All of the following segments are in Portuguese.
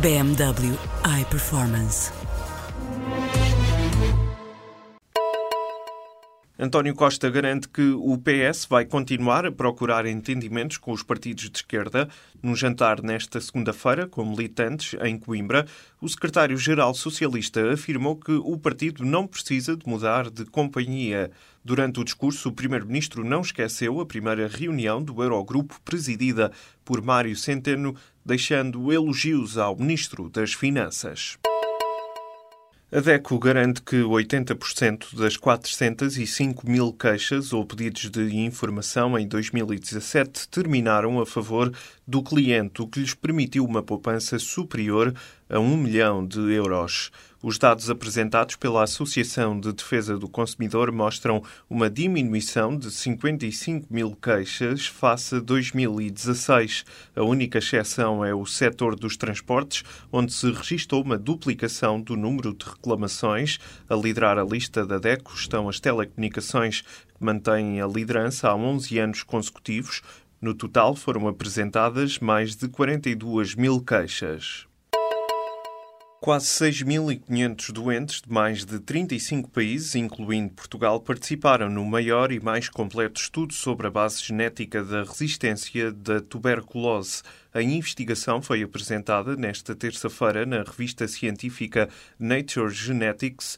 BMW iPerformance. António Costa garante que o PS vai continuar a procurar entendimentos com os partidos de esquerda. Num jantar nesta segunda-feira, com militantes em Coimbra, o secretário-geral socialista afirmou que o partido não precisa de mudar de companhia. Durante o discurso, o primeiro-ministro não esqueceu a primeira reunião do Eurogrupo presidida por Mário Centeno, deixando elogios ao ministro das Finanças. A DECO garante que 80% das 405 mil queixas ou pedidos de informação em 2017 terminaram a favor do cliente, o que lhes permitiu uma poupança superior a 1 milhão de euros. Os dados apresentados pela Associação de Defesa do Consumidor mostram uma diminuição de 55 mil queixas face a 2016. A única exceção é o setor dos transportes, onde se registrou uma duplicação do número de reclamações. A liderar a lista da DECO estão as telecomunicações, que mantêm a liderança há 11 anos consecutivos. No total, foram apresentadas mais de 42 mil queixas. Quase 6.500 doentes de mais de 35 países, incluindo Portugal, participaram no maior e mais completo estudo sobre a base genética da resistência da tuberculose. A investigação foi apresentada nesta terça-feira na revista científica Nature Genetics.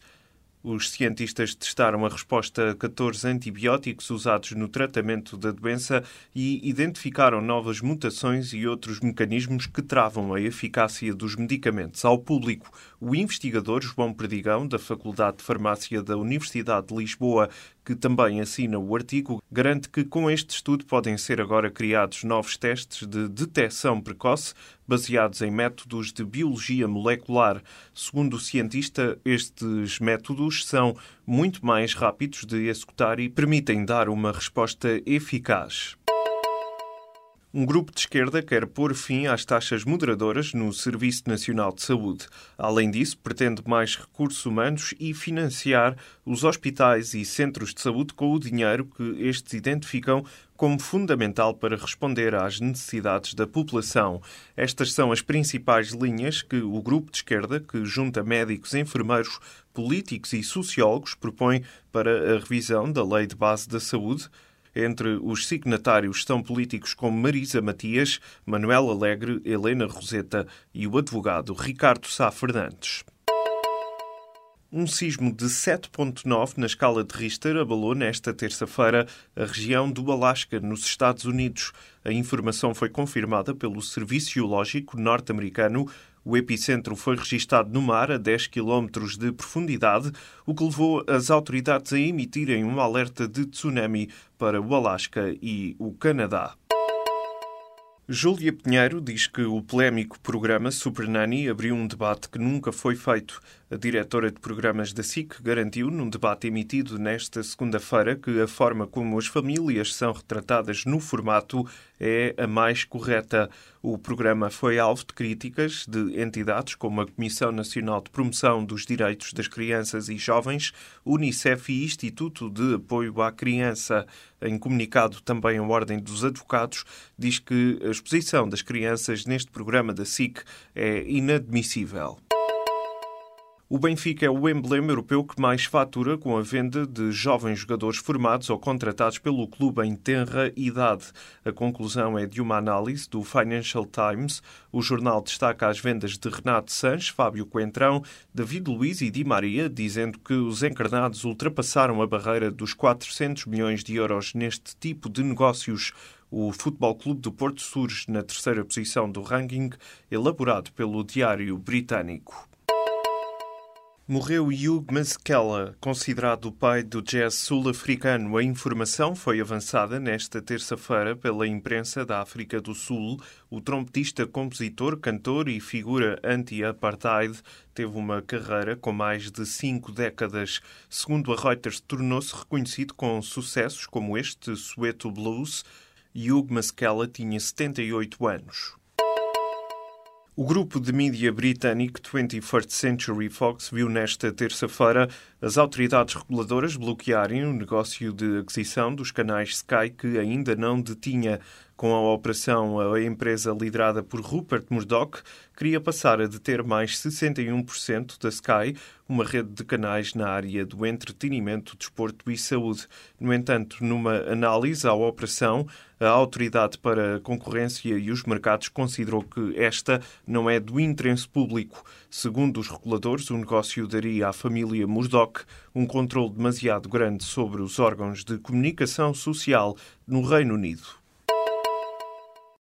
Os cientistas testaram a resposta a 14 antibióticos usados no tratamento da doença e identificaram novas mutações e outros mecanismos que travam a eficácia dos medicamentos ao público. O investigador João Perdigão, da Faculdade de Farmácia da Universidade de Lisboa, que também assina o artigo, garante que com este estudo podem ser agora criados novos testes de detecção precoce baseados em métodos de biologia molecular. Segundo o cientista, estes métodos são muito mais rápidos de executar e permitem dar uma resposta eficaz. Um grupo de esquerda quer pôr fim às taxas moderadoras no Serviço Nacional de Saúde. Além disso, pretende mais recursos humanos e financiar os hospitais e centros de saúde com o dinheiro que estes identificam como fundamental para responder às necessidades da população. Estas são as principais linhas que o grupo de esquerda, que junta médicos, enfermeiros, políticos e sociólogos, propõe para a revisão da Lei de Base da Saúde entre os signatários estão políticos como Marisa Matias, Manuel Alegre, Helena Roseta e o advogado Ricardo Sá Fernandes. Um sismo de 7.9 na escala de Richter abalou nesta terça-feira a região do Alasca, nos Estados Unidos. A informação foi confirmada pelo Serviço Geológico norte-americano. O epicentro foi registado no mar a 10 km de profundidade, o que levou as autoridades a emitirem um alerta de tsunami para o Alasca e o Canadá. Júlia Pinheiro diz que o polémico programa Super Nanny abriu um debate que nunca foi feito. A diretora de programas da SIC garantiu, num debate emitido nesta segunda-feira, que a forma como as famílias são retratadas no formato é a mais correta. O programa foi alvo de críticas de entidades como a Comissão Nacional de Promoção dos Direitos das Crianças e Jovens, Unicef e Instituto de Apoio à Criança. Em comunicado também a Ordem dos Advogados, diz que a exposição das crianças neste programa da SIC é inadmissível. O Benfica é o emblema europeu que mais fatura com a venda de jovens jogadores formados ou contratados pelo clube em tenra idade. A conclusão é de uma análise do Financial Times. O jornal destaca as vendas de Renato Sanches, Fábio Coentrão, David Luiz e Di Maria, dizendo que os encarnados ultrapassaram a barreira dos 400 milhões de euros neste tipo de negócios. O Futebol Clube do Porto surge na terceira posição do ranking, elaborado pelo Diário Britânico. Morreu Hugh Masekela, considerado o pai do jazz sul-africano. A informação foi avançada nesta terça-feira pela imprensa da África do Sul. O trompetista, compositor, cantor e figura anti-apartheid teve uma carreira com mais de cinco décadas. Segundo a Reuters, tornou-se reconhecido com sucessos como este Soweto Blues. Hugh Masekela tinha 78 anos. O grupo de mídia britânico 21st Century Fox viu nesta terça-feira as autoridades reguladoras bloquearem o negócio de aquisição dos canais Sky que ainda não detinha. Com a operação, a empresa liderada por Rupert Murdoch queria passar a deter mais 61% da Sky, uma rede de canais na área do entretenimento, desporto e saúde. No entanto, numa análise à operação, a Autoridade para a Concorrência e os Mercados considerou que esta não é do interesse público. Segundo os reguladores, o negócio daria à família Murdoch um controle demasiado grande sobre os órgãos de comunicação social no Reino Unido.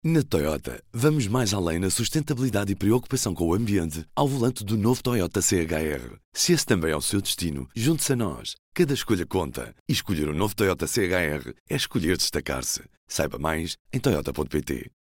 Na Toyota, vamos mais além na sustentabilidade e preocupação com o ambiente ao volante do novo Toyota CHR. Se esse também é o seu destino, junte-se a nós. Cada escolha conta. E escolher o um novo Toyota CHR é escolher destacar-se. Saiba mais em Toyota.pt.